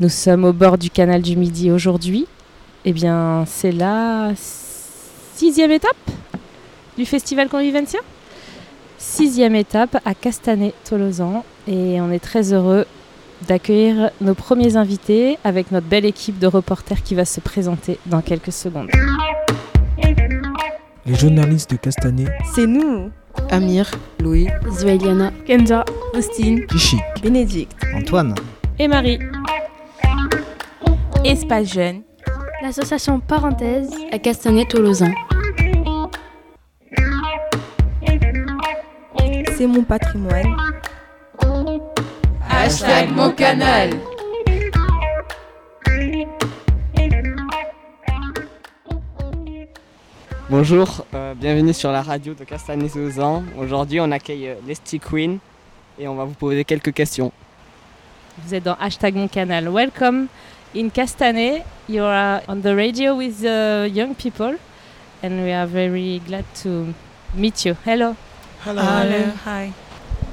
Nous sommes au bord du canal du Midi aujourd'hui. Eh bien, c'est la sixième étape du festival Convivencia. Sixième étape à Castanet-Tolosan. Et on est très heureux d'accueillir nos premiers invités avec notre belle équipe de reporters qui va se présenter dans quelques secondes. Les journalistes de Castanet. C'est nous Amir, Louis, Zoéliana, Kenza, Austine, Chichi, Bénédicte, Antoine Et Marie. Espace Jeune, l'association Parenthèse à Castanet-Tolosan. C'est mon patrimoine. Hashtag mon canal. Bonjour, euh, bienvenue sur la radio de Castanet-Tolosan. Aujourd'hui, on accueille euh, Lesty Queen et on va vous poser quelques questions. Vous êtes dans hashtag mon canal. Welcome in Castanet. You are on the radio with the young people and we are very glad to meet you. Hello. Hello. Hi.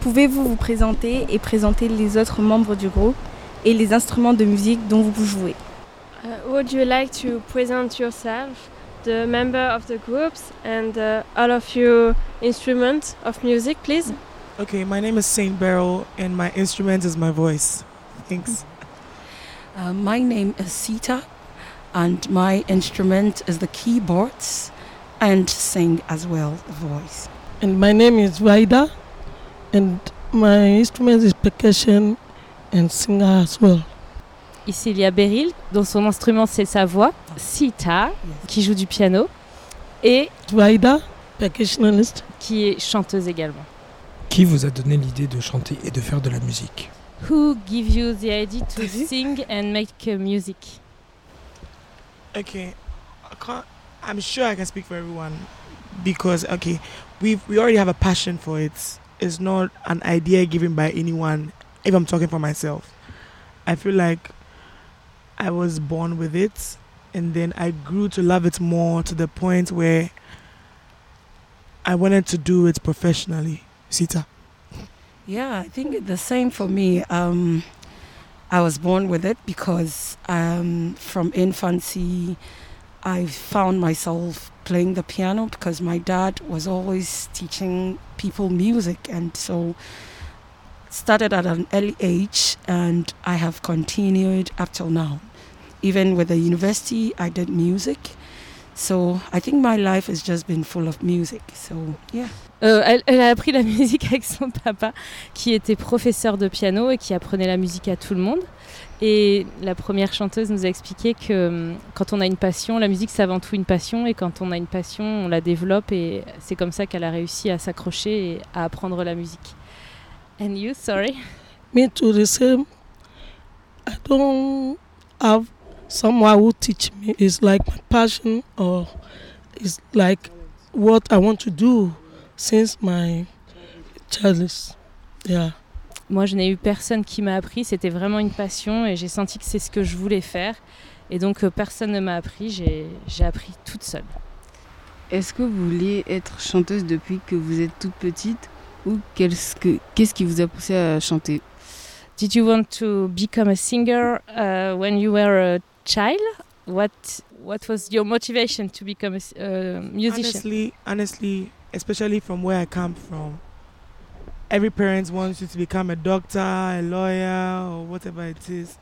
Pouvez-vous vous présenter et présenter les autres membres du groupe et les instruments de musique dont vous jouez Uh, would you like to present yourself, the member of the groups, and uh, all of your instruments of music, please? Okay, my name is Saint Beryl, and my instrument is my voice. Thanks. Uh, my name is Sita, and my instrument is the keyboards, and sing as well the voice. And my name is Vaida, and my instrument is percussion and singer as well. Ici, il y a Beryl, dont son instrument c'est sa voix, Sita, qui joue du piano, et Vaida, percussionist. qui est chanteuse également. Qui vous a donné l'idée de chanter et de faire de la musique? Who give you the idea to sing and make uh, music Okay, I can't, I'm sure I can speak for everyone because okay, we we already have a passion for it. It's not an idea given by anyone. If I'm talking for myself, I feel like I was born with it, and then I grew to love it more to the point where I wanted to do it professionally. Sita. Yeah, I think the same for me. Um, I was born with it because um, from infancy, I found myself playing the piano because my dad was always teaching people music, and so started at an early age, and I have continued up till now. Even with the university, I did music. So I think my life has just been full of music. So yeah. Euh, elle, elle a appris la musique avec son papa, qui était professeur de piano et qui apprenait la musique à tout le monde. Et la première chanteuse nous a expliqué que hum, quand on a une passion, la musique c'est avant tout une passion, et quand on a une passion, on la développe, et c'est comme ça qu'elle a réussi à s'accrocher et à apprendre la musique. And you, sorry Me too, the same. I don't have someone who teach me. It's like my passion or it's like what I want to do since my childhood. Yeah. Moi, je n'ai eu personne qui m'a appris, c'était vraiment une passion, et j'ai senti que c'est ce que je voulais faire. Et donc, euh, personne ne m'a appris, j'ai j'ai appris toute seule. Est-ce que vous vouliez être chanteuse depuis que vous êtes toute petite ou qu'est-ce que- qu'est-ce qui vous a poussé à chanter? Did you want to become a singer uh, when you were a child? What What was your motivation to become a uh, musician? Honestly, honestly, especially from where I come from, every parent wants you to become a doctor, a lawyer, or whatever it is.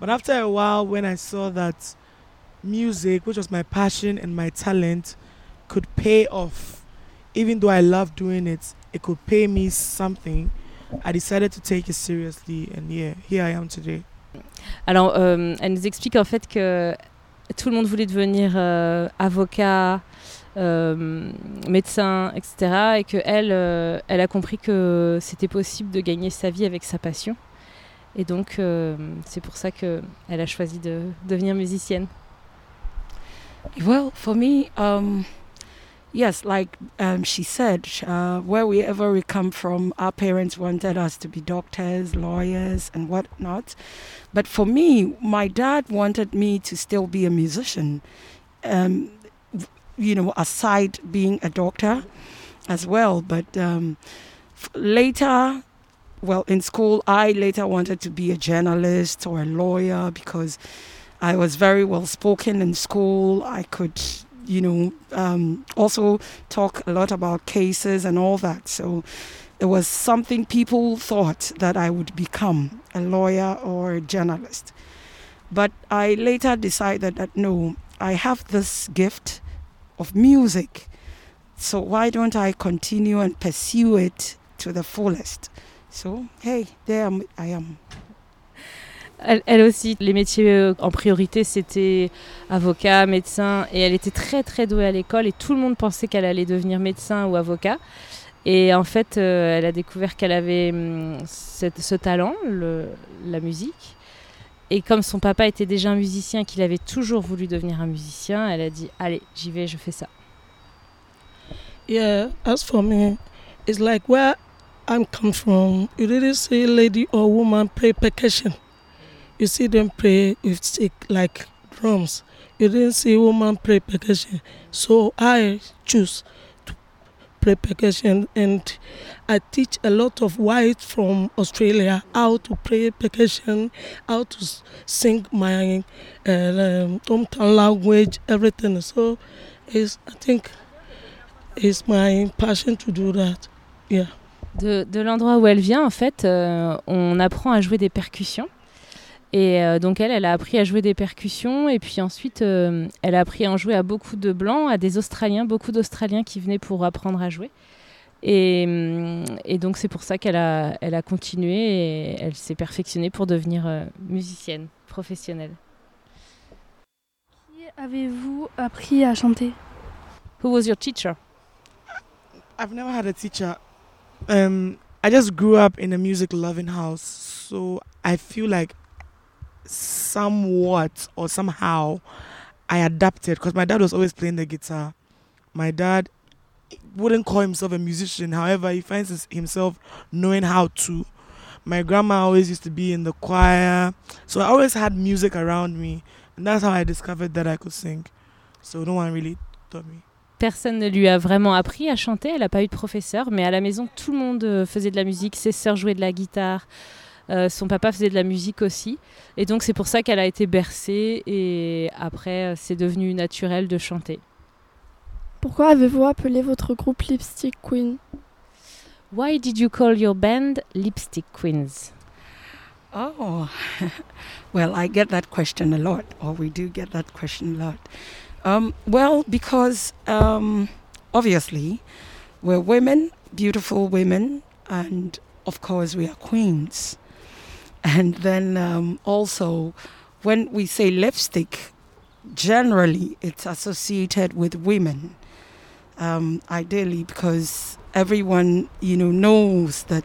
But after a while, when I saw that music, which was my passion and my talent, could pay off, even though I love doing it, it could pay me something. I decided to take it seriously, and yeah, here I am today. Alors, euh, elle nous explique en fait que tout le monde voulait devenir euh, avocat, euh, médecin, etc. Et qu'elle, euh, elle a compris que c'était possible de gagner sa vie avec sa passion. Et donc, c'est pour ça qu'elle a choisi de devenir musicienne. Well, for me, um, yes, like um, she said, uh, wherever we come from, our parents wanted us to be doctors, lawyers, and whatnot. But for me, my dad wanted me to still be a musician, um, you know, aside being a doctor as well. But um, f- later, well, in school, I later wanted to be a journalist or a lawyer because I was very well spoken in school. I could, you know, um, also talk a lot about cases and all that. So it was something people thought that I would become a lawyer or a journalist. But I later decided that no, I have this gift of music. So why don't I continue and pursue it to the fullest? So, hey, there I am. Elle, aussi, les métiers euh, en priorité, c'était avocat, médecin, et elle était très très douée à l'école, et tout le monde pensait qu'elle allait devenir médecin ou avocat. Et en fait, euh, elle a découvert qu'elle avait hum, ce talent, le, la musique. Et comme son papa était déjà un musicien, qu'il avait toujours voulu devenir un musicien, elle a dit Allez, j'y vais, je fais ça. Yeah, as for me, it's like where I'm come from. You didn't see lady or woman percussion. You see them play with stick like drums. You didn't see woman play percussion. So I choose play percussion and I teach a lot of whites from Australia how to play percussion, how to sing my uh, um, hometown language, everything. So it's, I think it's my passion to do that. Yeah. De, de l'endroit où elle vient, en fait, euh, on apprend à jouer des percussions. Et euh, donc elle, elle a appris à jouer des percussions et puis ensuite euh, elle a appris à en jouer à beaucoup de blancs, à des Australiens, beaucoup d'Australiens qui venaient pour apprendre à jouer. Et, et donc c'est pour ça qu'elle a, elle a continué et elle s'est perfectionnée pour devenir euh, musicienne professionnelle. Qui avez-vous appris à chanter? Who was your teacher? I've never had a teacher. Um, I just grew up in a music loving house, so I feel like somewhat or somehow I adapted because my dad was always playing the guitar. My dad wouldn't call himself a musician, however, he finds himself knowing how to. My grandma always used to be in the choir, so I always had music around me, and that's how I discovered that I could sing. So no one really taught me. Personne ne lui a vraiment appris à chanter, elle n'a pas eu de professeur, mais à la maison, tout le monde euh, faisait de la musique, ses sœurs jouaient de la guitare, euh, son papa faisait de la musique aussi. Et donc c'est pour ça qu'elle a été bercée et après c'est devenu naturel de chanter. Pourquoi avez-vous appelé votre groupe Lipstick Queen? Why did you call your band Lipstick Queens? Oh, well, I get that question a lot, or we do get that question a lot. Um, well, because um, obviously we're women, beautiful women, and of course we are queens. And then um, also, when we say lipstick, generally it's associated with women. Um, ideally, because everyone you know knows that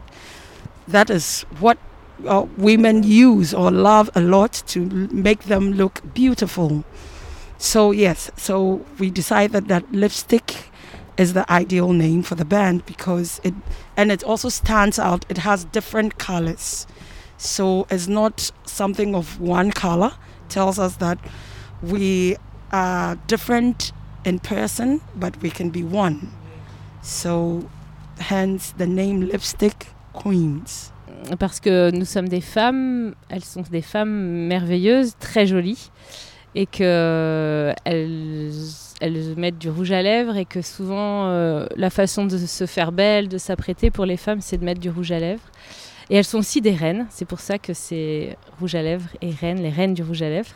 that is what uh, women use or love a lot to make them look beautiful. So yes, so we decided that lipstick is the ideal name for the band because it and it also stands out. It has different colors. So it's not something of one color. tells us that we are different in person, but we can be one. So hence the name Lipstick Queens. Parce que nous sommes des femmes, elles sont des femmes merveilleuses, très jolies, et qu'elles elles mettent du rouge à lèvres, et que souvent euh, la façon de se faire belle, de s'apprêter pour les femmes, c'est de mettre du rouge à lèvres. Et elles sont aussi des reines, c'est pour ça que c'est rouge à lèvres et reines, les reines du rouge à lèvres.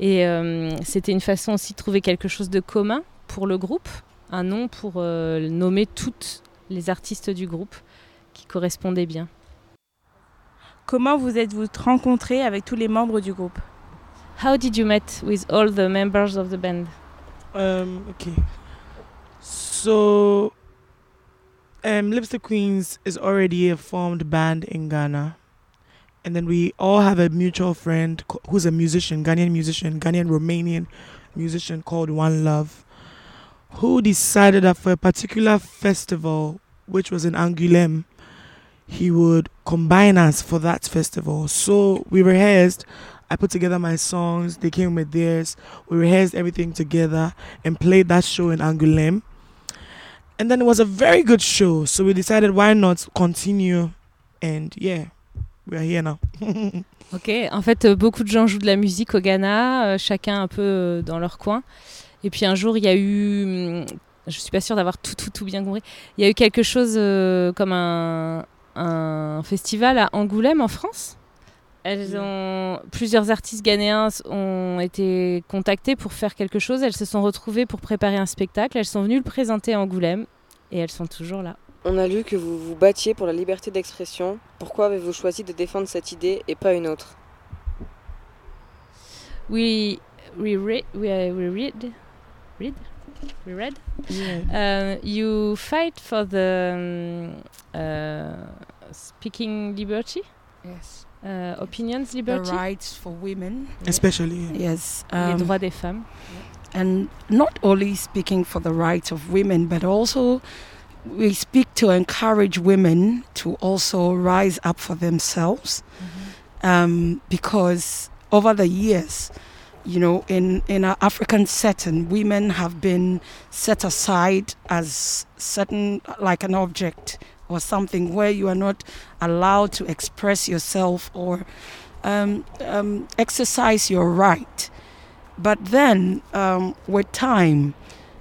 Et euh, c'était une façon aussi de trouver quelque chose de commun pour le groupe, un nom pour euh, nommer toutes les artistes du groupe qui correspondaient bien. Comment vous êtes-vous rencontrés avec tous les membres du groupe? How did you meet with all the members of the band? Um, okay. So, um, Lipstick Queens is already a formed band in Ghana. And then we all have a mutual friend who's a musician, Ghanaian musician, Ghanaian Romanian musician called One Love, who decided that for a particular festival, which was in Angoulême, he would combine us for that festival. So we rehearsed. I put together my songs, they came with theirs. We rehearsed everything together and played that show in Angoulême. And then it was a very good show, so we decided why not continue And yeah, we are here now. Ok, en fait, euh, beaucoup de gens jouent de la musique au Ghana, euh, chacun un peu euh, dans leur coin. Et puis un jour, il y a eu, hum, je suis pas sûre d'avoir tout, tout, tout bien compris, il y a eu quelque chose euh, comme un, un festival à Angoulême en France? Elles ont, plusieurs artistes ghanéens ont été contactés pour faire quelque chose. Elles se sont retrouvées pour préparer un spectacle. Elles sont venues le présenter à Angoulême et elles sont toujours là. On a lu que vous vous battiez pour la liberté d'expression. Pourquoi avez-vous choisi de défendre cette idée et pas une autre? We we read we, uh, we read read we read. Yeah. Uh, you fight for the um, uh, speaking liberty, Yes. Uh, opinions The rights for women. Especially. Yes. les um, droits des femmes. and not only speaking for the rights of women, but also we speak to encourage women to also rise up for themselves. Um, because over the years, you know, in, in our African setting, women have been set aside as certain, like an object or something where you are not allowed to express yourself or um, um, exercise your right. But then, um, with time,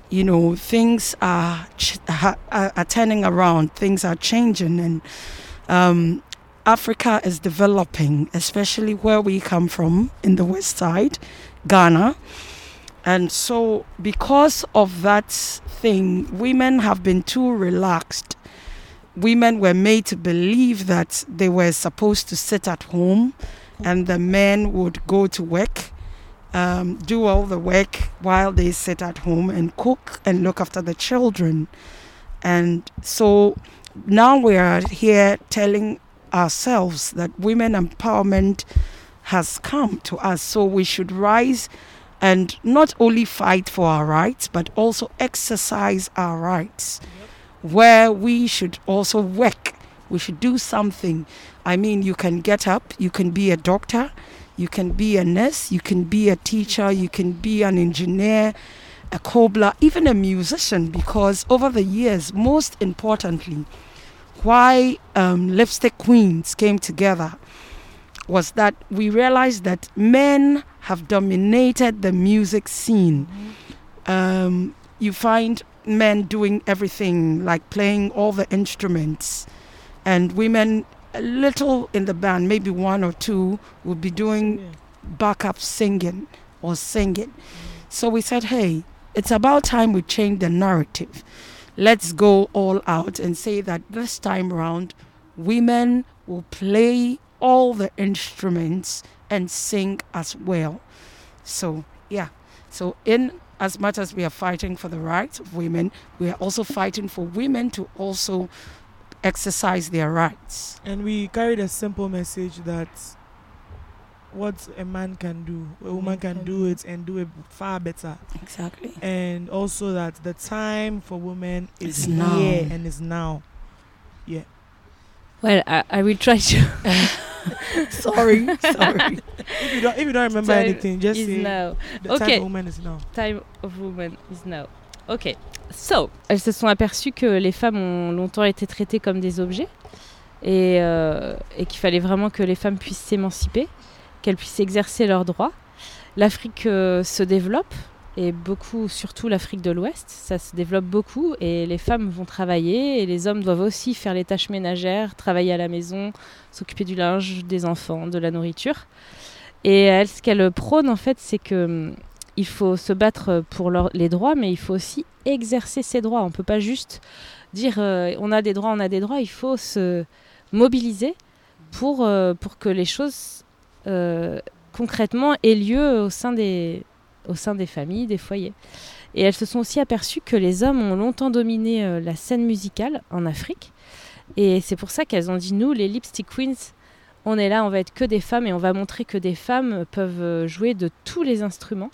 you know, things are, ch- are are turning around. Things are changing, and um, Africa is developing, especially where we come from in the West Side, Ghana. And so, because of that thing, women have been too relaxed. Women were made to believe that they were supposed to sit at home and the men would go to work um, do all the work while they sit at home and cook and look after the children. And so now we are here telling ourselves that women empowerment has come to us. So we should rise and not only fight for our rights, but also exercise our rights, where we should also work. We should do something. I mean, you can get up, you can be a doctor, you can be a nurse, you can be a teacher, you can be an engineer, a cobbler, even a musician, because over the years, most importantly, why um, Lipstick Queens came together was that we realized that men have dominated the music scene. Um, you find men doing everything, like playing all the instruments, and women a little in the band, maybe one or two, would be doing backup singing or singing. So we said, hey, it's about time we change the narrative. Let's go all out and say that this time round, women will play all the instruments and sing as well. So, yeah. So, in as much as we are fighting for the rights of women, we are also fighting for women to also exercise their rights. And we carried a simple message that what a man can do, a woman can do it and do it far better. Exactly. And also that the time for women is now. here and is now. Yeah. Well, I, I will try to. sorry, sorry. If you don't, if you don't remember Time anything, just is say now. the time Okay. for women is now. Time of woman is now. Ok. So, elles se sont aperçues que les femmes ont longtemps été traitées comme des objets et, euh, et qu'il fallait vraiment que les femmes puissent s'émanciper, qu'elles puissent exercer leurs droits. L'Afrique euh, se développe et beaucoup, surtout l'Afrique de l'Ouest, ça se développe beaucoup et les femmes vont travailler et les hommes doivent aussi faire les tâches ménagères, travailler à la maison, s'occuper du linge, des enfants, de la nourriture. Et elles, ce qu'elles prônent en fait, c'est que hum, il faut se battre pour les droits, mais il faut aussi exercer ses droits. On ne peut pas juste dire euh, on a des droits, on a des droits. Il faut se mobiliser pour, euh, pour que les choses euh, concrètement aient lieu au sein, des, au sein des familles, des foyers. Et elles se sont aussi aperçues que les hommes ont longtemps dominé euh, la scène musicale en Afrique. Et c'est pour ça qu'elles ont dit nous, les Lipstick Queens, on est là, on va être que des femmes et on va montrer que des femmes peuvent euh, jouer de tous les instruments.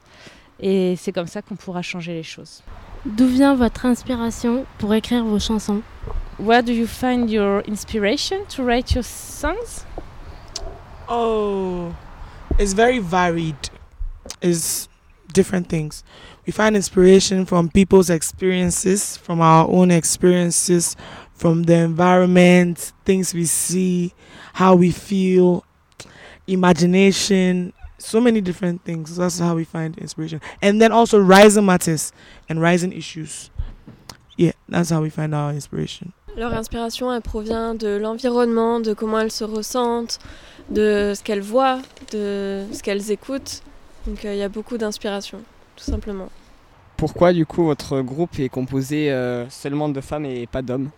Et c'est comme ça qu'on pourra changer les choses. D'où vient votre inspiration pour écrire vos chansons? Where do you find your inspiration to write your songs? Oh, it's very varied. It's different things. We find inspiration from people's experiences, from our own experiences, from the environment, things we see, how we feel, imagination, so many different things. That's how we find inspiration. And then also rising matters and rising issues. Yeah, that's how we find our inspiration. Leur inspiration, elle provient de l'environnement, de comment elles se ressentent, de ce qu'elles voient, de ce qu'elles écoutent. Donc euh, il y a beaucoup d'inspiration, tout simplement. Pourquoi du coup votre groupe est composé euh, seulement de femmes et pas d'hommes?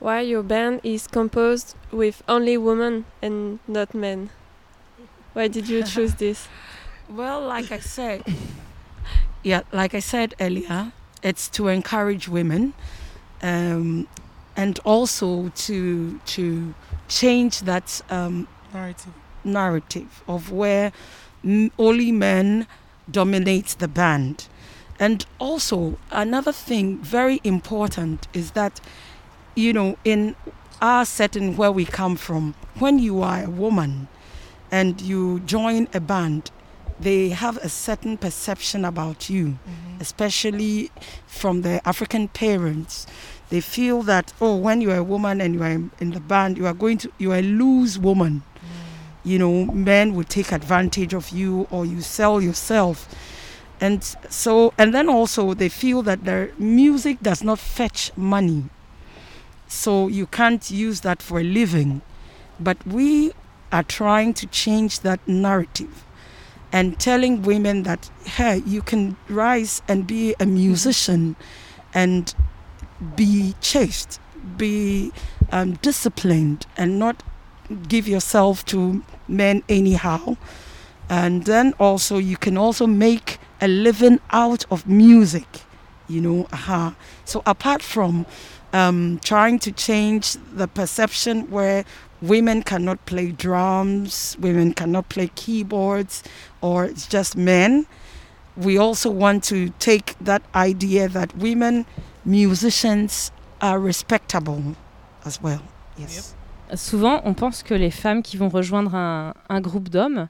Why your band is composed with only women and not men? Why did you choose this? Well, like I said, yeah, like I said earlier, it's to encourage women, um, and also to to change that um, Narrative. narrative of where only men dominate the band. And also, another thing very important is that, you know, in our setting where we come from, when you are a woman and you join a band, they have a certain perception about you, mm-hmm. especially from the African parents. They feel that, oh, when you are a woman and you are in the band, you are going to, you are a loose woman you know, men will take advantage of you or you sell yourself. And so, and then also they feel that their music does not fetch money. So you can't use that for a living. But we are trying to change that narrative and telling women that, hey, you can rise and be a musician and be chaste, be um, disciplined, and not give yourself to men anyhow. And then also, you can also make a living out of music, you know. So, apart from um, trying to change the perception where women cannot play drums, women cannot play keyboards, or it's just men, we also want to take that idea that women musicians are respectable as well. Yes. Souvent, on pense que les femmes qui vont rejoindre un, groupe d'hommes,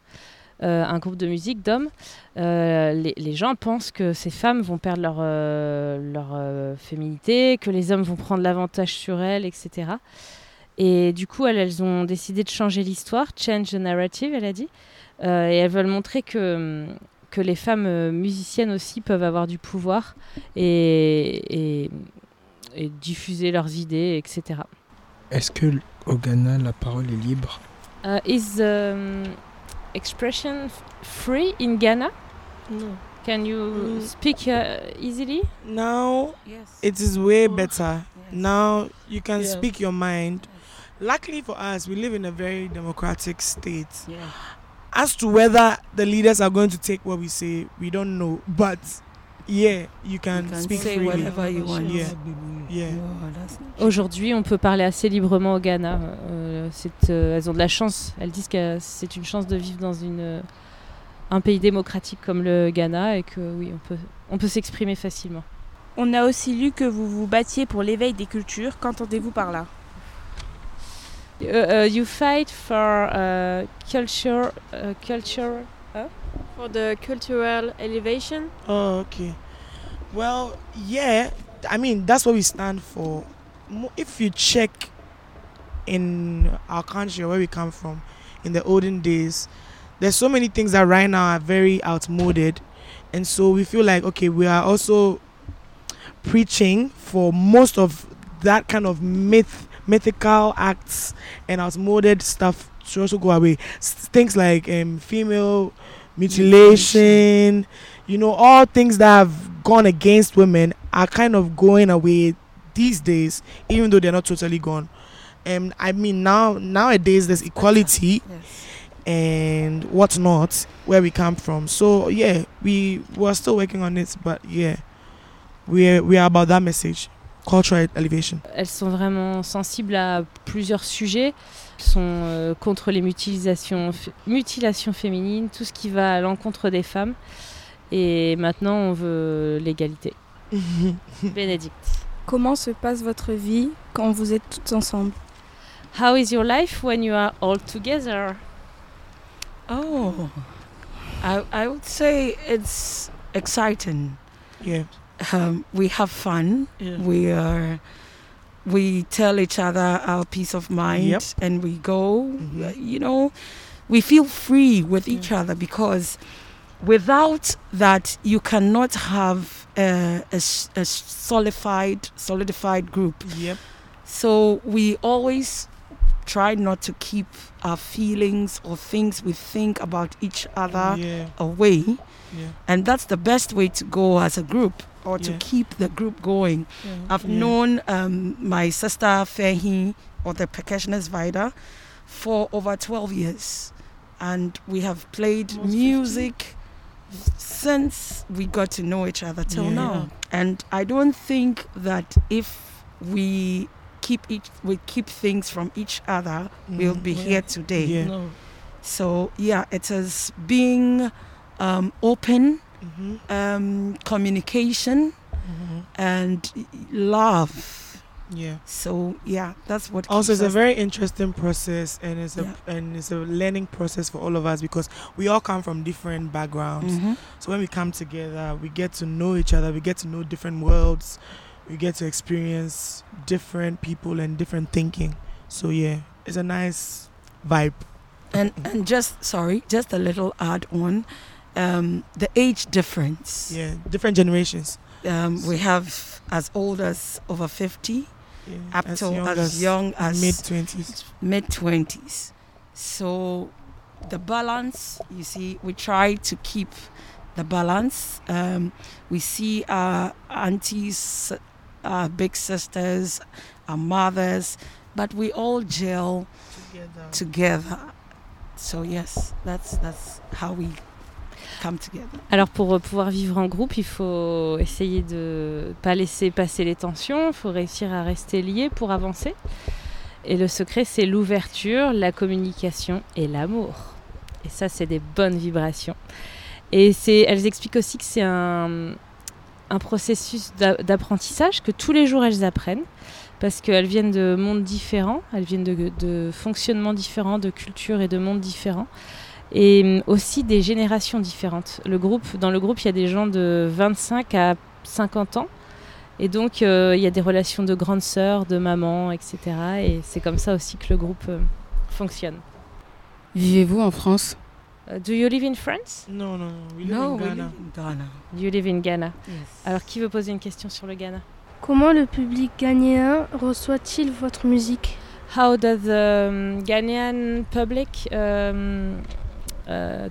euh, un groupe de musique d'hommes, euh, les, gens pensent que ces femmes vont perdre leur, euh, féminité, que les hommes vont prendre l'avantage sur elles, etc. Et du coup, elles, ont décidé de changer l'histoire, change the narrative, elle a dit. Et elles veulent montrer que, que les femmes musiciennes aussi peuvent avoir du pouvoir et- et diffuser leurs idées, etc. Est-ce que au Ghana, la parole est libre Uh, is um, expression free in Ghana? No. Can you Mm. speak uh, easily? Now Yes. it is way better. Now you can Yeah. speak your mind. Luckily for us, we live in a very democratic state. Yeah. As to whether the leaders are going to take what we say, we don't know. But yeah, you can, You can speak say freely. whatever you want. Yeah, yeah. Oh, Aujourd'hui, on peut parler assez librement au Ghana. Euh, c'est, euh, elles ont de la chance. Elles disent que c'est une chance de vivre dans une, euh, un pays démocratique comme le Ghana et que oui, on peut, on peut s'exprimer facilement. On a aussi lu que vous vous battiez pour l'éveil des cultures. Qu'entendez-vous par là? Uh, uh, you fight for uh, culture, uh, culture. For the cultural elevation. Oh, okay. Well, yeah. I mean, that's what we stand for. If you check in our country where we come from, in the olden days, there's so many things that right now are very outmoded, and so we feel like okay, we are also preaching for most of that kind of myth, mythical acts and outmoded stuff to also go away. S- things like um, female mutilation, you know, all things that have gone against women are kind of going away these days, even though they're not totally gone. Um, I mean, now nowadays there's equality and whatnot where we come from. So yeah, we we're still working on it, but yeah, we we are about that message, cultural elevation. Elles sont vraiment sensibles à plusieurs sujets. Elles sont euh, contre les mutilations, mutilations féminines, tout ce qui va à l'encontre des femmes. Et maintenant, on veut l'égalité. Bénédicte. Comment se passe votre vie quand vous êtes toutes ensemble? How is your life when you are all together? Oh, I, I would say it's exciting. Yeah. Um, we have fun. Yeah. We are we tell each other our peace of mind Yep. and we go. Mhm. uh, You know, we feel free with each other because without that, you cannot have a solidified, solidified group. Yep. So we always try not to keep our feelings or things we think about each other Yeah. away. Yeah. And that's the best way to go as a group or to Yeah. keep the group going. Yeah. I've Yeah. known um, my sister Fehi or the percussionist Vida for over 12 years. And we have played Almost 50. music since we got to know each other till now. And I don't think that if we keep each we keep things from each other, we'll Mhm. be here today. No. So yeah, it is being um, open, Mhm. um, communication, Mhm. and love. Yeah. So yeah, that's what. Also, it's a very interesting process, and it's a Yeah. and it's a learning process for all of us because we all come from different backgrounds. Mhm. So when we come together, we get to know each other. We get to know different worlds. We get to experience different people and different thinking. So yeah, it's a nice vibe. and and just sorry, just a little add on, um, the age difference. Yeah, different generations. Um, we have as old as over fifty, Yeah, up as to young as, as young as mid twenties. mid twenties. So the balance, you see, we try to keep the balance. Um, we see our aunties, our big sisters, our mothers, but we all gel Together. together. So yes, that's that's how we Alors pour euh, pouvoir vivre en groupe, il faut essayer de pas laisser passer les tensions, il faut réussir à rester lié pour avancer. Et le secret, c'est l'ouverture, la communication et l'amour. Et ça, c'est des bonnes vibrations. Et elles expliquent aussi que c'est un, un processus d'a- d'apprentissage, que tous les jours elles apprennent, parce qu'elles viennent de mondes différents, elles viennent de fonctionnements différents, de cultures et de mondes différents et hum, aussi des générations différentes. Le groupe, dans le groupe, il y a des gens de 25 à 50 ans. Et donc, euh, il y a des relations de grandes sœurs, de maman, etc. Et c'est comme ça aussi que le groupe euh, fonctionne. Vivez-vous en France? Euh, do you live in France? No, no, no. We live No, in Ghana. live in Ghana. You live in Ghana? Yes. Alors, qui veut poser une question sur le Ghana? Comment le public ghanéen reçoit-il votre musique? How does the um, Ghanaian public um, uh,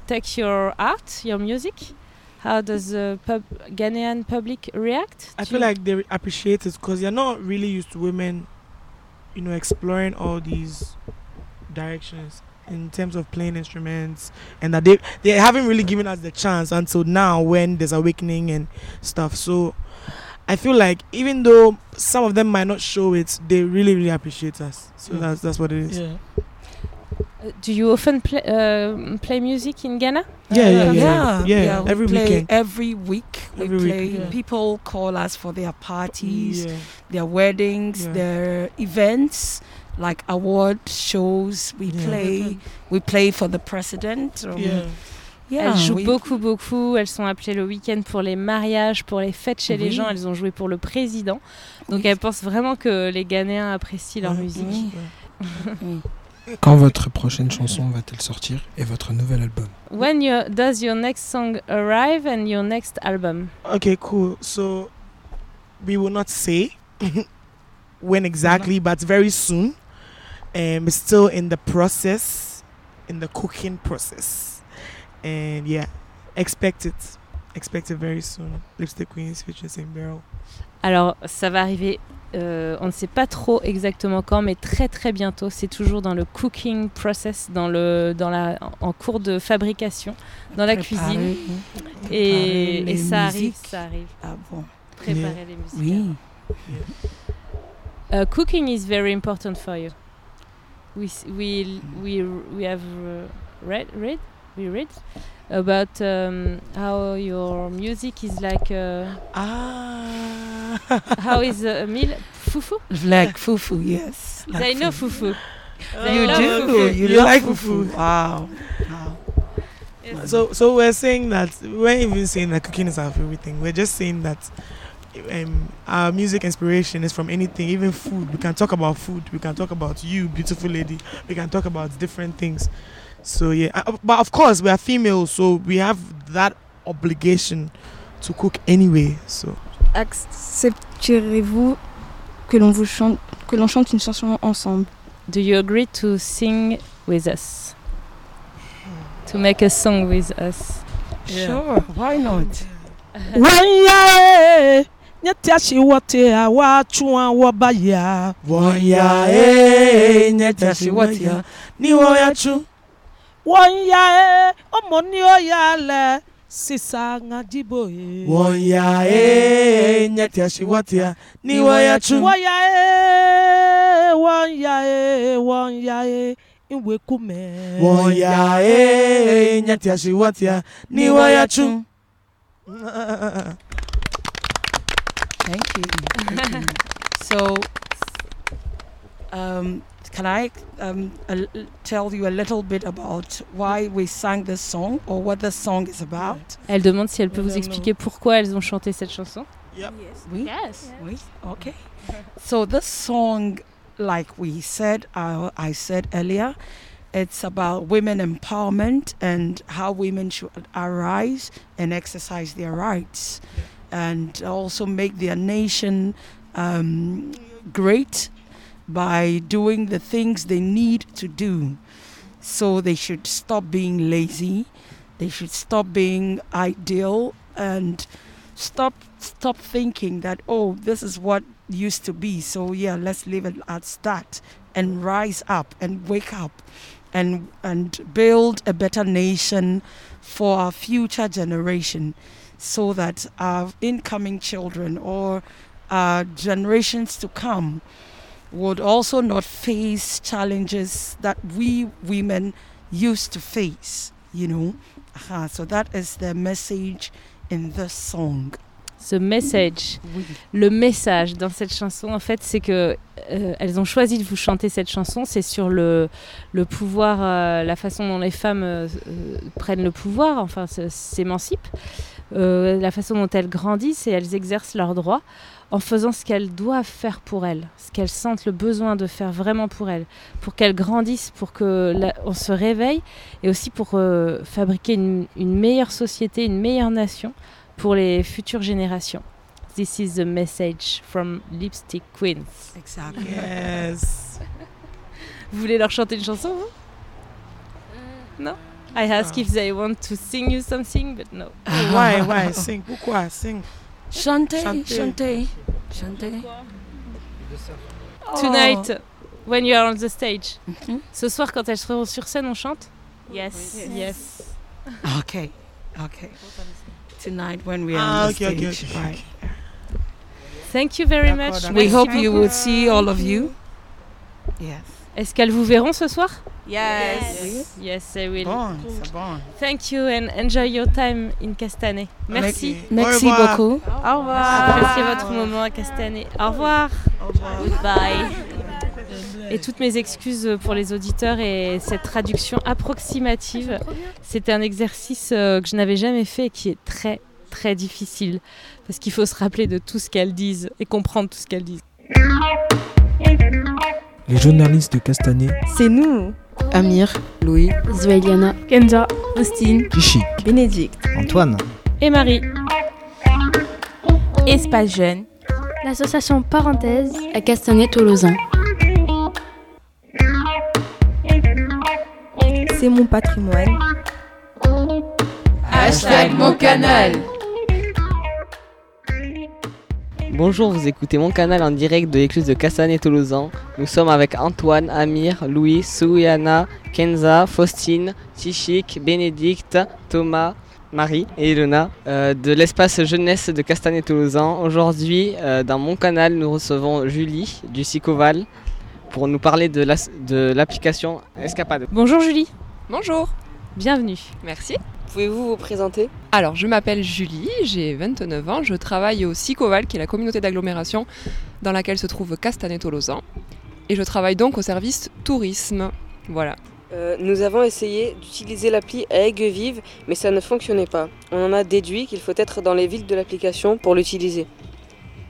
take your art, your music? How does the pub- Ghanaian public react? I feel like they appreciate it because they're not really used to women, you know, exploring all these directions in terms of playing instruments, and that they they haven't really given us the chance until now when there's awakening and stuff. So. I feel like even though some of them might not show it, they really, really appreciate us. So Mm. that's that's what it is. Yeah. Uh, do you often play, uh, play music in Ghana? Yeah, yeah, yeah, yeah. we every play weekend. Every week we Every week, play. yeah. People call us for their parties, Yeah. their weddings, Yeah. their events, like award shows. We Yeah. play. We play for the president. um, Yeah. yeah, elles jouent beaucoup, beaucoup. Elles sont appelées le week-end pour les mariages, pour les fêtes chez les gens. Elles ont joué pour le président. Donc Oui. elles pensent vraiment que les Ghanéens apprécient leur musique. Quand votre prochaine chanson va-t-elle sortir et votre nouvel album When your, does your next song arrive and your next album? Okay, cool. So we will not say when exactly, but very soon. Um, it's still in the process, in the cooking process, and yeah, expect it. Expect it very soon. Lipstick Queens featuring Saint Barrel. Alors, ça va arriver, euh, on ne sait pas trop exactement quand, mais très très bientôt. C'est toujours dans le cooking process, dans le, dans la, en cours de fabrication, dans la Préparer- cuisine. Et, ça arrive, ça arrive. Ah bon. Préparer les musiques. Oui. Uh, cooking is very important for you. We we we we have uh, read read we read about um, how your music is like. Uh, ah. how is a meal fufu? Like fufu, yes. Like they know fufu. fufu. They You do. fufu. You, like fufu. fufu. Wow. wow. Yes. So, so we're saying that we we're even saying that cooking is our favorite thing. We're just saying that um, our music inspiration is from anything, even food. We can talk about food. We can talk about you, beautiful lady. We can talk about different things. So yeah, uh, but of course we are females, so we have that obligation to cook anyway. So Accepterez-vous que l'on vous chante, que l'on chante une chanson ensemble? Do you agree to sing with us? To make a song with us? Sure, why not? Wanya nyatiashi wote a wachua wabaya. Wanya eh nyatiashi wote ni woyachu. Wanya ọmọ ní ọ̀yà lẹ̀ sísá ńàdìbò yìí. Wanya eh nyatiashi wote ni woyachu. Wanya eh wanya eh wanya eh ìwé kúmẹ̀. Wanya eh nyatiashi wote ni woyachu. Thank you. Thank you. so, um, can I um, a l- tell you a little bit about why we sang this song or what the song is about? Elle demande si elle peut vous expliquer pourquoi elles ont chanté cette chanson. Oui? Yes. Oui? Okay. So, this song, like we said, uh, I said earlier, it's about women empowerment and how women should arise and exercise their rights and also make their nation um, great by doing the things they need to do. So they should stop being lazy, they should stop being ideal and stop stop thinking that oh this is what used to be so yeah let's leave it at that and rise up and wake up and and build a better nation for our future generation so that our incoming children or our generations to come would also not face challenges that we women used to face you know? Aha, so that is the message in this song Ce message, Oui. le message dans cette chanson, en fait, c'est que euh, elles ont choisi de vous chanter cette chanson. C'est sur le, le pouvoir, euh, la façon dont les femmes euh, prennent le pouvoir, enfin s'émancipent, la façon dont elles grandissent et elles exercent leurs droits en faisant ce qu'elles doivent faire pour elles, ce qu'elles sentent le besoin de faire vraiment pour elles, pour qu'elles grandissent, pour que la- on se réveille et aussi pour euh, fabriquer une, une meilleure société, une meilleure nation pour les futures générations. This is the message from Lipstick Queens. Exactly. Yes. Vous voulez leur chanter une chanson, vous? Non? I ask if they want to sing you something, but no. Why? Why? Sing. Pourquoi? Sing. Chanter, Chanter. chanter, chanter. Tonight, when you are on the stage. Mhm. Ce soir, quand elles seront sur scène, on chante Yes, yes. Okay, okay. Tonight when we are Ah, on the okay, okay, stage. okay. Right. Thank you very much. We Merci hope you beaucoup. will see all of you. Yes. Est-ce qu'elles vous verront ce soir? Yes. Yes, I will. Bon, c'est bon. Thank you and enjoy your time in Castanet. Merci. Merci Au revoir. beaucoup. Au revoir. Appréciez votre moment à Castanet. Au revoir. Goodbye. Et toutes mes excuses pour les auditeurs et cette traduction approximative. C'était un exercice euh, que je n'avais jamais fait et qui est très très difficile parce qu'il faut se rappeler de tout ce qu'elles disent et comprendre tout ce qu'elles disent. Les journalistes de Castanet, C'est nous. Amir, Louis, Zoéliana, Kenza, Faustine, Chichi, Bénédicte. Antoine. Et Marie. Espace Jeune. l'association Parenthèse à Castanet-Tolosan. C'est mon patrimoine. Hashtag mon canal. Bonjour, vous écoutez mon canal en direct de l'écluse de Castanet-Tolosan. Nous sommes avec Antoine, Amir, Louis, Souyana, Kenza, Faustine, Tichik, Bénédicte, Thomas, Marie et Elena euh, de l'espace jeunesse de Castanet-Tolosan. Aujourd'hui, euh, dans mon canal, nous recevons Julie du Sicoval pour nous parler de l'application Escapade. Bonjour Julie. Bonjour, Bienvenue. merci. Pouvez-vous vous présenter? Alors, je m'appelle Julie, j'ai 29 ans, je travaille au SICOVAL, qui est la communauté d'agglomération dans laquelle se trouve Castanet-Tolosan. Et je travaille donc au service tourisme. Voilà. Euh, Nous avons essayé d'utiliser l'appli à Aigues Vive, mais ça ne fonctionnait pas. On en a déduit qu'il faut être dans les villes de l'application pour l'utiliser.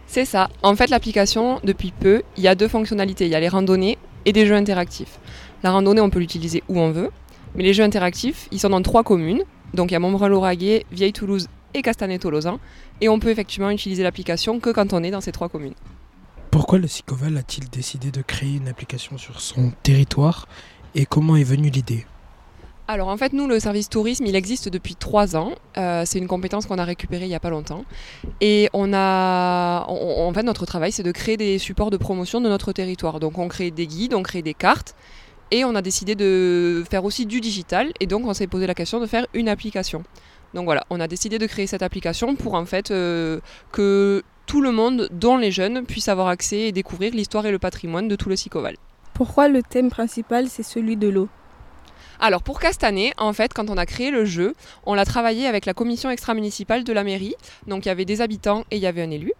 C'est ça. En fait, l'application, depuis peu, il y a deux fonctionnalités. Il y a les randonnées et des jeux interactifs. La randonnée, on peut l'utiliser où on veut. Mais les jeux interactifs, ils sont dans trois communes. Donc il y a Montbrun-Lauragais, Vieille-Toulouse et Castanet-Tolosan. Et on peut effectivement utiliser l'application que quand on est dans ces trois communes. Pourquoi le Sicoval a-t-il décidé de créer une application sur son territoire et comment est venue l'idée? Alors en fait, nous, le service tourisme, il existe depuis trois ans. Euh, c'est une compétence qu'on a récupérée il n'y a pas longtemps. Et on a, en fait, notre travail, c'est de créer des supports de promotion de notre territoire. Donc on crée des guides, on crée des cartes. Et on a décidé de faire aussi du digital. Et donc on s'est posé la question de faire une application. Donc voilà, on a décidé de créer cette application pour en fait euh, que tout le monde, dont les jeunes, puisse avoir accès et découvrir l'histoire et le patrimoine de tout le Sicoval. Pourquoi le thème principal c'est celui de l'eau? Alors pour Castanet, en fait, quand on a créé le jeu, on l'a travaillé avec la commission extra-municipale de la mairie. Donc il y avait des habitants et il y avait un élu.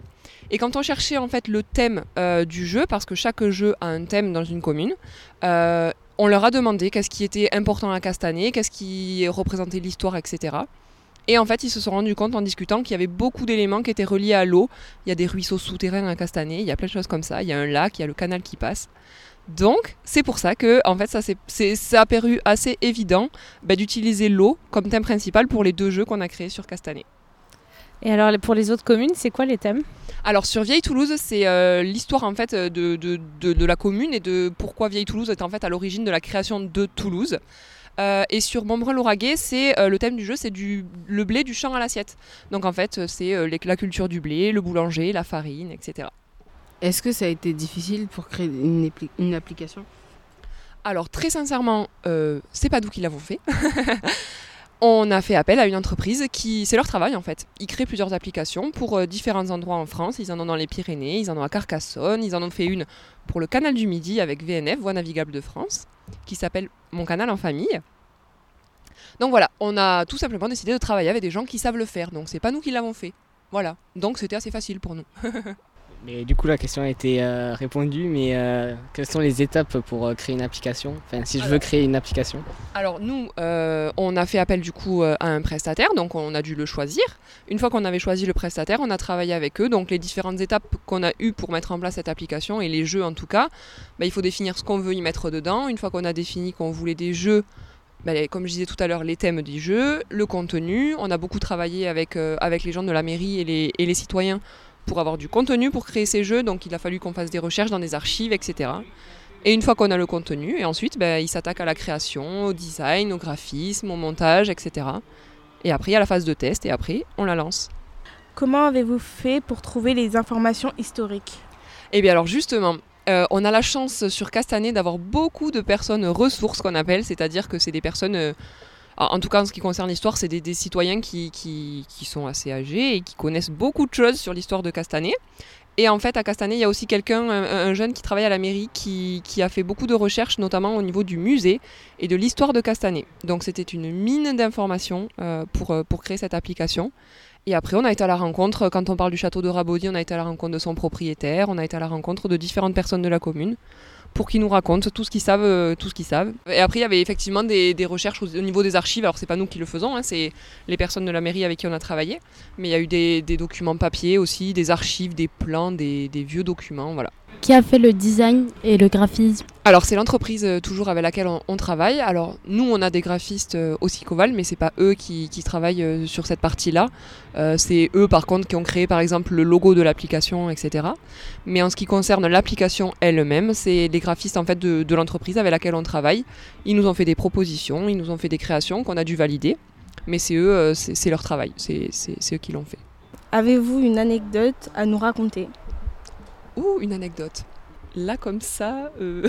Et quand on cherchait en fait le thème euh, du jeu, parce que chaque jeu a un thème dans une commune, euh, on leur a demandé qu'est-ce qui était important à Castanet, qu'est-ce qui représentait l'histoire, etc. Et en fait, ils se sont rendus compte en discutant qu'il y avait beaucoup d'éléments qui étaient reliés à l'eau. Il y a des ruisseaux souterrains à Castanet, il y a plein de choses comme ça. Il y a un lac, il y a le canal qui passe. Donc, c'est pour ça que, en fait, ça, c'est, ça a paru assez évident bah, d'utiliser l'eau comme thème principal pour les deux jeux qu'on a créés sur Castanet. Et alors, pour les autres communes, c'est quoi les thèmes? Alors, sur Vieille Toulouse, c'est euh, l'histoire en fait de, de, de, la commune et de pourquoi Vieille Toulouse est en fait à l'origine de la création de Toulouse. Euh, et sur Montbrun-Lauragais, c'est euh, le thème du jeu, c'est du le blé du champ à l'assiette. Donc en fait, c'est la culture du blé, le boulanger, la farine, etc. Est-ce que ça a été difficile pour créer une, une application? Alors très sincèrement, euh, c'est pas nous qui l'avons fait. On a fait appel à une entreprise qui, c'est leur travail en fait. Ils créent plusieurs applications pour euh, différents endroits en France. Ils en ont dans les Pyrénées, ils en ont à Carcassonne, ils en ont fait une pour le canal du Midi avec VNF, Voie Navigable de France, qui s'appelle Mon canal en famille. Donc voilà, on a tout simplement décidé de travailler avec des gens qui savent le faire. Donc c'est pas nous qui l'avons fait. Voilà, donc c'était assez facile pour nous. Mais du coup, la question a été euh, répondue, mais euh, quelles sont les étapes pour euh, créer une application? Enfin, si je veux créer une application Alors, nous, on a fait appel du coup à un prestataire, donc on a dû le choisir. Une fois qu'on avait choisi le prestataire, on a travaillé avec eux. Donc, les différentes étapes qu'on a eues pour mettre en place cette application et les jeux en tout cas, bah, il faut définir ce qu'on veut y mettre dedans. Une fois qu'on a défini qu'on voulait des jeux, bah, comme je disais tout à l'heure, les thèmes des jeux, le contenu. On a beaucoup travaillé avec, avec les gens de la mairie et les, et les citoyens pour avoir du contenu pour créer ces jeux. Donc il a fallu qu'on fasse des recherches dans des archives, etc. Et une fois qu'on a le contenu, et ensuite ben, il s'attaque à la création, au design, au graphisme, au montage, etc. Et après il y a la phase de test et après on la lance. Comment avez-vous fait pour trouver les informations historiques? Eh bien alors justement, euh, on a la chance sur Castanet d'avoir beaucoup de personnes ressources qu'on appelle, c'est-à-dire que c'est des personnes... Euh, en tout cas, en ce qui concerne l'histoire, c'est des, citoyens qui, sont assez âgés et qui connaissent beaucoup de choses sur l'histoire de Castanet. Et en fait, à Castanet, il y a aussi quelqu'un, un, jeune qui travaille à la mairie, qui, qui, a fait beaucoup de recherches, notamment au niveau du musée et de l'histoire de Castanet. Donc c'était une mine d'informations euh, pour, euh, pour créer cette application. Et après, on a été à la rencontre, quand on parle du château de Rabaudy, on a été à la rencontre de son propriétaire, on a été à la rencontre de différentes personnes de la commune pour qu'ils nous racontent tout ce qu'ils savent, euh, tout ce qu'ils savent. Et après, il y avait effectivement des, recherches au, niveau des archives. Alors, c'est pas nous qui le faisons, hein, c'est les personnes de la mairie avec qui on a travaillé. Mais il y a eu des, documents papier aussi, des archives, des plans, des, des vieux documents, voilà. Qui a fait le design et le graphisme Alors c'est l'entreprise euh, toujours avec laquelle on, travaille. Alors nous on a des graphistes euh, aussi Coval, mais c'est pas eux qui, travaillent euh, sur cette partie-là. c'est eux par contre qui ont créé par exemple le logo de l'application, etc. Mais en ce qui concerne l'application elle-même, c'est les graphistes en fait de, de l'entreprise avec laquelle on travaille. Ils nous ont fait des propositions, ils nous ont fait des créations qu'on a dû valider. Mais c'est eux, c'est leur travail, c'est eux qui l'ont fait. Avez-vous une anecdote à nous raconter? Ouh, une anecdote. Là, comme ça. Euh,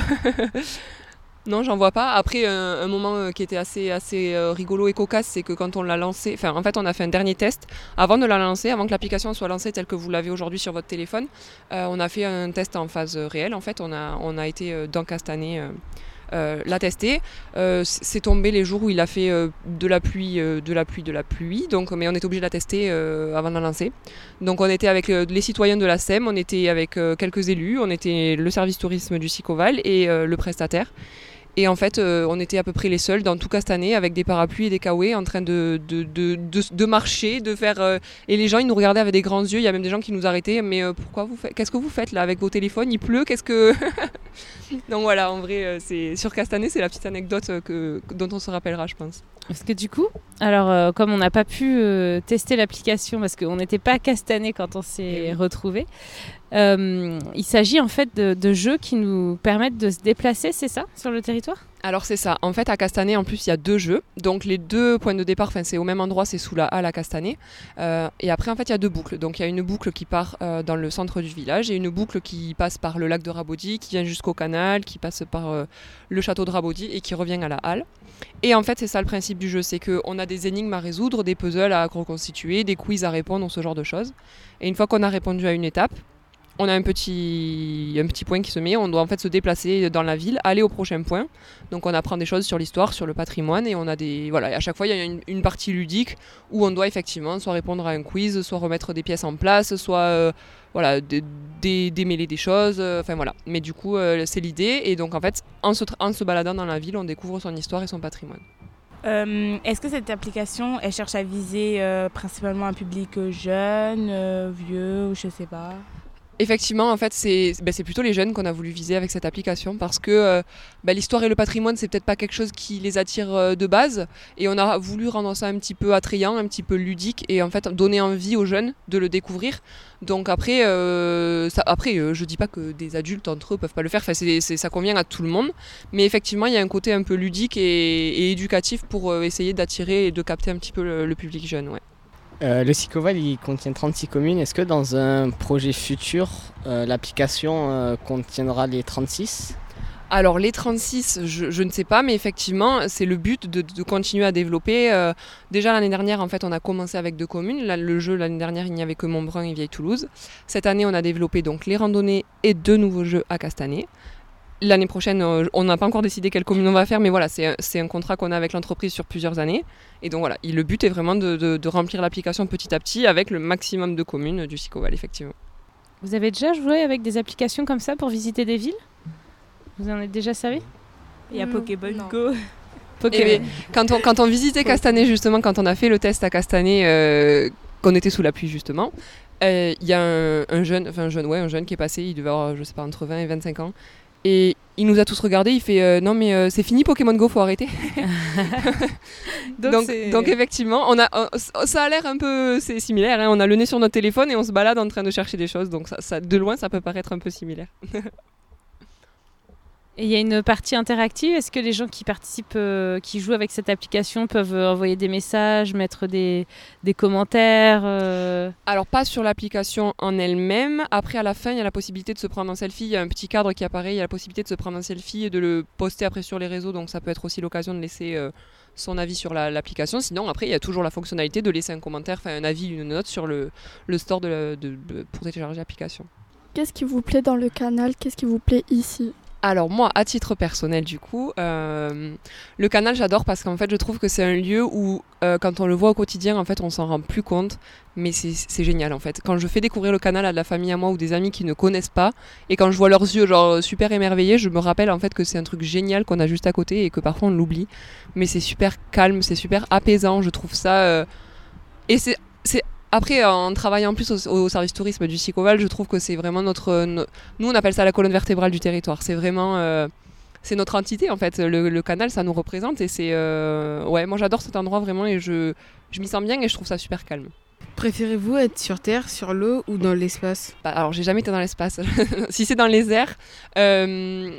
non, j'en vois pas. Après, un, moment euh, qui était assez, euh, rigolo et cocasse, c'est que quand on l'a lancé, enfin, en fait, on a fait un dernier test avant de la lancer, avant que l'application soit lancée telle que vous l'avez aujourd'hui sur votre téléphone. on a fait un test en phase réelle. En fait, on a, été dans Castanet euh, l'a testé. Euh, c'est tombé les jours où il a fait euh, de la pluie, de la pluie, de la pluie. Mais on est obligé de la tester avant de la lancer. Donc, on était avec les citoyens de la SEM, on était avec quelques élus, on était le service tourisme du Sicoval et le prestataire. Et en fait, euh, on était à peu près les seuls dans tout Castanet avec des parapluies et des kawaii en train de, de, de, de, de marcher, de faire. euh, et les gens, ils nous regardaient avec des grands yeux. Il y a même des gens qui nous arrêtaient. Mais euh, pourquoi vous faites Qu'est-ce que vous faites là avec vos téléphones? Il pleut Qu'est-ce que. Donc voilà, en vrai, c'est sur Castanet, c'est la petite anecdote que, dont on se rappellera, je pense. Parce que du coup, alors euh, comme on n'a pas pu euh, tester l'application parce qu'on n'était pas à Castanet quand on s'est retrouvés, euh, il s'agit en fait de, jeux qui nous permettent de se déplacer, c'est ça, sur le territoire? Alors c'est ça. En fait, à Castanet, en plus, il y a deux jeux. Donc les deux points de départ, c'est au même endroit, c'est sous la halle à Castanet. Euh, et après, en fait, il y a deux boucles. Donc il y a une boucle qui part euh, dans le centre du village et une boucle qui passe par le lac de Rabaudy, qui vient jusqu'au canal, qui passe par le château de Rabaudy et qui revient à la halle. Et en fait, c'est ça le principe du jeu, c'est qu'on a des énigmes à résoudre, des puzzles à reconstituer, des quiz à répondre, ce genre de choses. Et une fois qu'on a répondu à une étape, on a un petit, un petit point qui se met, on doit en fait se déplacer dans la ville, aller au prochain point. Donc on apprend des choses sur l'histoire, sur le patrimoine, et on a des... Voilà, à chaque fois il y a une, partie ludique où on doit effectivement soit répondre à un quiz, soit remettre des pièces en place, soit euh, voilà, dé- dé- démêler des choses, euh, enfin voilà. Mais du coup, euh, c'est l'idée, et donc en fait, en se, en baladant dans la ville, on découvre son histoire et son patrimoine. Est-ce que cette application, elle cherche à viser principalement un public jeune, vieux, ou je sais pas? Effectivement, en fait, c'est ben, c'est plutôt les jeunes qu'on a voulu viser avec cette application parce que euh, ben, l'histoire et le patrimoine, c'est peut-être pas quelque chose qui les attire euh, de base. Et on a voulu rendre ça un petit peu attrayant, un petit peu ludique et en fait donner envie aux jeunes de le découvrir. Donc après, euh, après je dis pas que des adultes entre eux peuvent pas le faire, ça convient à tout le monde. Mais effectivement, il y a un côté un peu ludique et, éducatif pour essayer d'attirer et de capter un petit peu le, le public jeune. Ouais. Euh, le Sicoval, il contient 36 communes. Est-ce que dans un projet futur, euh, l'application euh, contiendra les 36 Alors les 36, je, ne sais pas, mais effectivement, c'est le but de, continuer à développer. Déjà l'année dernière, en fait, on a commencé avec deux communes. Le jeu l'année dernière, il n'y avait que Montbrun et Vieille-Toulouse. Cette année, on a développé donc les randonnées et deux nouveaux jeux à Castanet. L'année prochaine, euh, on n'a pas encore décidé quelle commune on va faire, mais voilà, c'est un- contrat qu'on a avec l'entreprise sur plusieurs années. Et donc voilà, et le but est vraiment de, de- de remplir l'application petit à petit avec le maximum de communes du Sicoval, effectivement. Vous avez déjà joué avec des applications comme ça pour visiter des villes? Vous en êtes déjà servi? Il y a Hmm, Pokéball Go. Eh ben, quand, on, quand on visitait Castanet, justement, quand on a fait le test à Castanet, euh, qu'on était sous la pluie, justement, euh, il y a un, un jeune, enfin un jeune, ouais, un jeune qui est passé, il devait avoir, je sais pas, entre 20 et 25 ans. Et il nous a tous regardés, il fait euh, Non, mais euh, c'est fini Pokémon Go, faut arrêter. Donc donc, c'est- donc effectivement, on a, ça a l'air un peu c'est similaire. hein. On a le nez sur notre téléphone et on se balade en train de chercher des choses. Donc ça, ça- de loin, ça peut paraître un peu similaire. Et il y a une partie interactive. Est-ce que les gens qui participent, euh, qui jouent avec cette application peuvent euh, envoyer des messages, mettre des, des commentaires euh, Alors pas sur l'application en elle-même. Après à la fin il y a la possibilité de se prendre en selfie. Il y a un petit cadre qui apparaît. Il y a la possibilité de se prendre en selfie et de le poster après sur les réseaux. Donc ça peut être aussi l'occasion de laisser euh, son avis sur la- l'application. Sinon après il y a toujours la fonctionnalité de laisser un commentaire, enfin un avis, une note sur le, le store de la- de- de- pour télécharger l'application. Qu'est-ce qui vous plaît dans le canal? Qu'est-ce qui vous plaît ici? Alors moi, à titre personnel du coup, euh, le canal j'adore parce qu'en fait je trouve que c'est un lieu où euh, quand on le voit au quotidien, en fait on s'en rend plus compte, mais c'est génial en fait. Quand je fais découvrir le canal à de la famille à moi ou des amis qui ne connaissent pas, et quand je vois leurs yeux genre super émerveillés, je me rappelle en fait que c'est un truc génial qu'on a juste à côté et que parfois on l'oublie, mais c'est super calme, c'est super apaisant, je trouve ça... euh, Et c'est... Après, en travaillant plus au, au service tourisme du Sicoval, je trouve que c'est vraiment notre, no- Nous, on appelle ça la colonne vertébrale du territoire. C'est vraiment... euh, c'est notre entité, en fait. Le, le canal, ça nous représente. Et c'est... euh, Ouais, moi, j'adore cet endroit, vraiment. Et je, je m'y sens bien et je trouve ça super calme. Préférez-vous être sur Terre, sur l'eau ou dans l'espace? Bah, alors, j'ai jamais été dans l'espace. si c'est dans les airs... euh,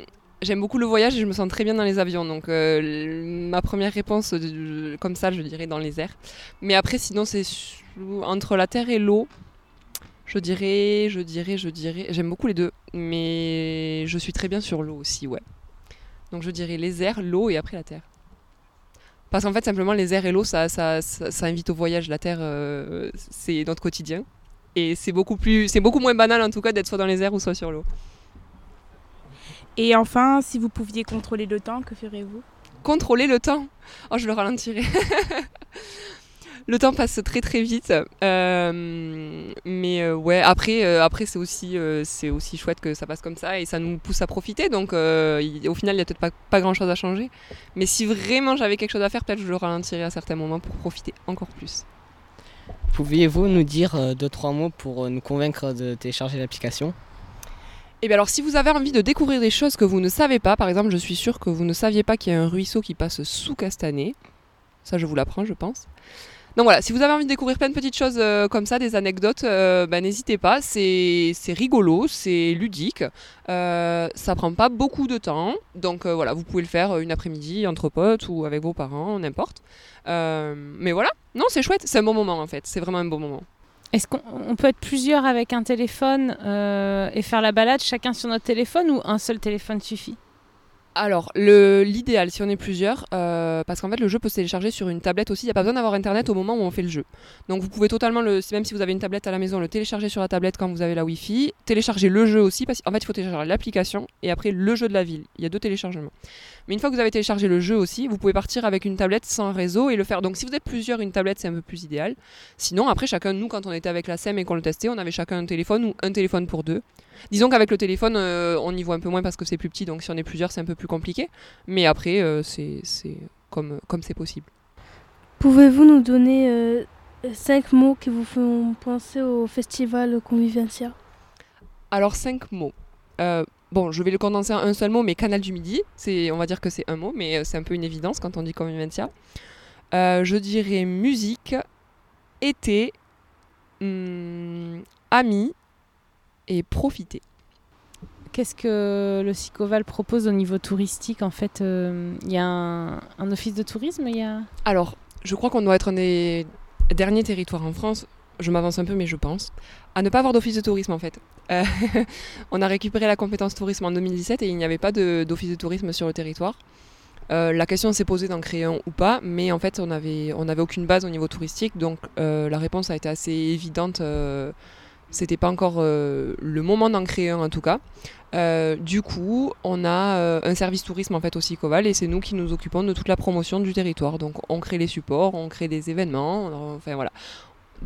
J'aime beaucoup le voyage et je me sens très bien dans les avions. Donc, euh, ma première réponse, euh, comme ça, je dirais dans les airs. Mais après, sinon, c'est entre la terre et l'eau. Je dirais, je dirais, je dirais. J'aime beaucoup les deux, mais je suis très bien sur l'eau aussi, ouais. Donc, je dirais les airs, l'eau et après la terre. Parce qu'en fait, simplement, les airs et l'eau, ça, invite au voyage. La terre, euh, c'est notre quotidien. Et c'est beaucoup, plus, c'est beaucoup moins banal, en tout cas, d'être soit dans les airs ou soit sur l'eau. Et enfin, si vous pouviez contrôler le temps, que ferez-vous? Contrôler le temps? Oh, je le ralentirai. le temps passe très très vite. Euh, mais euh, ouais, après, euh, après c'est aussi, euh, c'est aussi chouette que ça passe comme ça et ça nous pousse à profiter. Donc euh, au final, il n'y a peut-être pas, pas grand chose à changer. Mais si vraiment j'avais quelque chose à faire, peut-être je le ralentirais à certains moments pour profiter encore plus. Pouviez-vous nous dire deux, trois mots pour nous convaincre de télécharger l'application? Et bien alors, si vous avez envie de découvrir des choses que vous ne savez pas, par exemple, je suis sûre que vous ne saviez pas qu'il y a un ruisseau qui passe sous Castanet. Ça, je vous l'apprends, je pense. Donc voilà, si vous avez envie de découvrir plein de petites choses euh, comme ça, des anecdotes, euh, bah, n'hésitez pas. C'est rigolo, c'est ludique. Euh, ça prend pas beaucoup de temps. Donc voilà, vous pouvez le faire une après-midi entre potes ou avec vos parents, n'importe. Mais voilà, non, c'est chouette. C'est un bon moment en fait. C'est vraiment un bon moment. Est-ce qu'on on peut être plusieurs avec un téléphone euh, et faire la balade chacun sur notre téléphone ou un seul téléphone suffit? Alors, l'idéal, si on est plusieurs, euh, parce qu'en fait, le jeu peut se télécharger sur une tablette aussi. Il n'y a pas besoin d'avoir Internet au moment où on fait le jeu. Donc, vous pouvez totalement, le, même si vous avez une tablette à la maison, le télécharger sur la tablette quand vous avez la Wi-Fi. Télécharger le jeu aussi, parce qu'en fait, il faut télécharger l'application et après le jeu de la ville. Il y a deux téléchargements. Mais une fois que vous avez téléchargé le jeu aussi, vous pouvez partir avec une tablette sans réseau et le faire. Donc, si vous êtes plusieurs, une tablette, c'est un peu plus idéal. Sinon, après, chacun, nous, quand on était avec la SEM et qu'on le testait, on avait chacun un téléphone ou un téléphone pour deux. Disons qu'avec le téléphone, euh, on y voit un peu moins parce que c'est plus petit, donc si on est plusieurs, c'est un peu plus compliqué. Mais après, euh, c'est c'est comme comme c'est possible. Pouvez-vous nous donner euh, cinq mots qui vous font penser au festival Convivencia? Alors, cinq mots. Bon, je vais le condenser en un seul mot, mais Canal du Midi, c'est, on va dire que c'est un mot, mais euh, c'est un peu une évidence quand on dit Convivencia. Euh, je dirais musique, été, hum, amis et profiter. Qu'est-ce que le Sicoval propose au niveau touristique En fait, euh, il y a un, un office de tourisme y a... Alors, je crois qu'on doit être un des derniers territoires en France, je m'avance un peu, mais je pense, à ne pas avoir d'office de tourisme en fait. Euh, on a récupéré la compétence tourisme en 2017 et il n'y avait pas d'office de, tourisme sur le territoire. Euh, la question s'est posée d'en créer un ou pas, mais en fait on n'avait on avait aucune base au niveau touristique, donc euh, la réponse a été assez évidente. C'était pas encore le moment d'en créer un en tout cas. Du coup, on a un service tourisme en fait aussi Coval et c'est nous qui nous occupons de toute la promotion du territoire. Donc on crée les supports, on crée des événements, enfin voilà.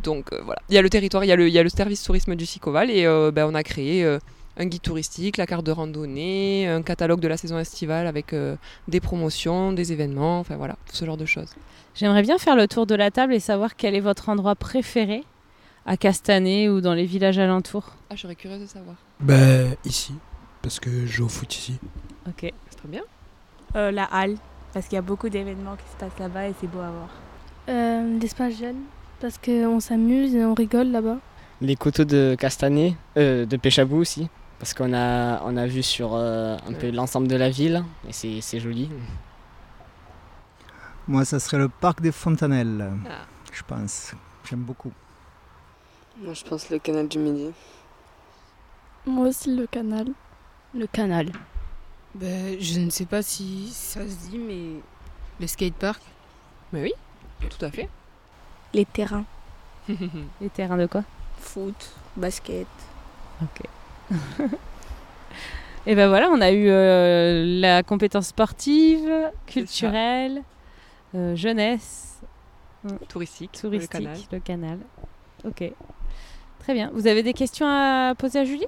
Donc euh, voilà, il y a le territoire, il y a le, il y a le service tourisme du Sicoval et euh, ben, on a créé euh, un guide touristique, la carte de randonnée, un catalogue de la saison estivale avec euh, des promotions, des événements, enfin voilà, ce genre de choses. J'aimerais bien faire le tour de la table et savoir quel est votre endroit préféré à Castanet ou dans les villages alentours. Ah, je serais curieuse de savoir. Bah, ici, parce que je joue au foot ici. Ok. C'est très bien. Euh, la halle, parce qu'il y a beaucoup d'événements qui se passent là-bas et c'est beau à voir. euh, L'espace jeune, parce qu'on s'amuse et on rigole là-bas. Les coteaux de Castanet, euh, de Péchabou aussi, parce qu'on a, on a vu sur euh, un peu l'ensemble de la ville et c'est c'est joli. Moi, ça serait le parc des Fontanelles, Ah. je pense. J'aime beaucoup. Moi, je pense le canal du Midi. Moi aussi, le canal. Le canal. Ben, je ne sais pas si ça se dit, mais le skatepark. Mais oui, tout à fait. Les terrains. Les terrains de quoi? Foot, basket. Ok. Et ben voilà, on a eu euh, la compétence sportive, culturelle, euh, jeunesse, euh, Touristique, le touristique, canal. le canal. Ok. Très bien. Vous avez des questions à poser à Julie?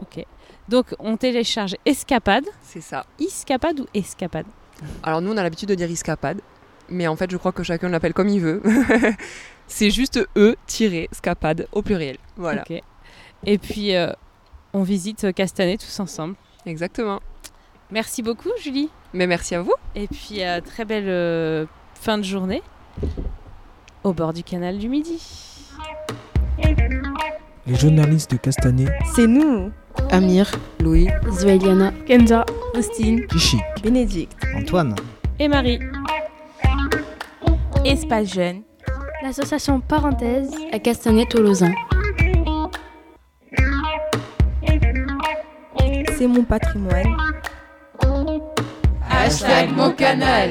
Ok. Donc on télécharge Escapade. C'est ça. Escapade ou Escapade? Alors nous, on a l'habitude de dire escapade, mais en fait, je crois que chacun l'appelle comme il veut. c'est juste E-scapade au pluriel. Voilà. Et puis euh, on visite Castanet tous ensemble. Exactement. Merci beaucoup Julie. Mais merci à vous. Et puis euh, très belle euh, fin de journée au bord du canal du Midi. Les journalistes de Castanet, C'est nous Amir, Louis, Zoéliana, Kenza, Faustine, Chichi, Bénédicte. Antoine, Et Marie. Espace jeune. L'association Parenthèse. à Castanet-Tolosan. C'est mon patrimoine. Hashtag mon canal.